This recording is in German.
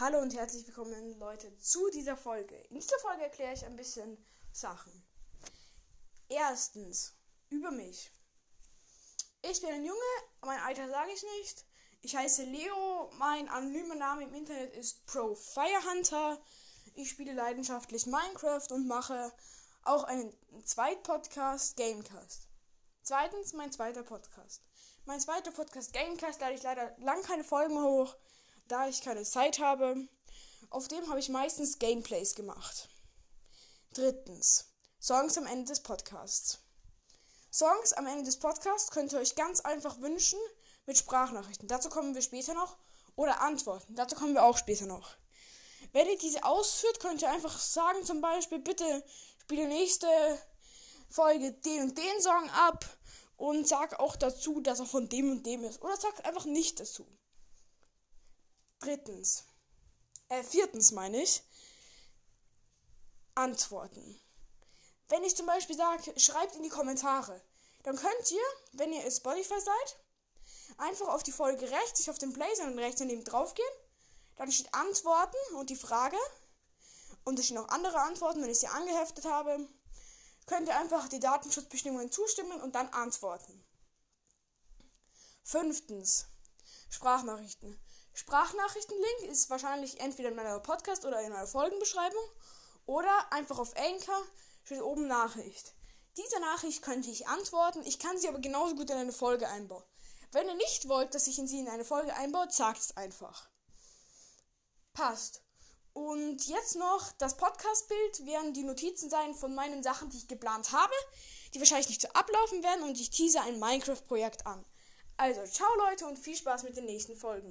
Hallo und herzlich willkommen, Leute, zu dieser Folge. In dieser Folge erkläre ich ein bisschen Sachen. Erstens, über mich. Ich bin ein Junge, mein Alter sage ich nicht. Ich heiße Leo, mein anonymer Name im Internet ist Pro Firehunter. Ich spiele leidenschaftlich Minecraft und mache auch einen Zweitpodcast, Gamecast. Zweitens, mein zweiter Podcast. Mein zweiter Podcast, Gamecast, lade ich leider lang keine Folgen hoch da ich keine Zeit habe. Auf dem habe ich meistens Gameplays gemacht. Drittens. Songs am Ende des Podcasts. Songs am Ende des Podcasts könnt ihr euch ganz einfach wünschen mit Sprachnachrichten. Dazu kommen wir später noch. Oder Antworten. Dazu kommen wir auch später noch. Wenn ihr diese ausführt, könnt ihr einfach sagen, zum Beispiel, bitte spiele nächste Folge den und den Song ab und sag auch dazu, dass er von dem und dem ist. Oder sagt einfach nicht dazu. Drittens, äh, viertens meine ich, Antworten. Wenn ich zum Beispiel sage, schreibt in die Kommentare, dann könnt ihr, wenn ihr Spotify seid, einfach auf die Folge rechts, nicht auf den Play, sondern rechts daneben drauf gehen. Dann steht Antworten und die Frage. Und es stehen auch andere Antworten, wenn ich sie angeheftet habe. Könnt ihr einfach die Datenschutzbestimmungen zustimmen und dann antworten. Fünftens. Sprachnachrichten. Sprachnachrichtenlink ist wahrscheinlich entweder in meiner Podcast oder in meiner Folgenbeschreibung oder einfach auf Anchor steht oben Nachricht. Diese Nachricht könnte ich antworten, ich kann sie aber genauso gut in eine Folge einbauen. Wenn ihr nicht wollt, dass ich in sie in eine Folge einbaue, sagt es einfach. Passt. Und jetzt noch das Podcast-Bild werden die Notizen sein von meinen Sachen, die ich geplant habe, die wahrscheinlich nicht so ablaufen werden und ich tease ein Minecraft-Projekt an. Also, ciao Leute und viel Spaß mit den nächsten Folgen.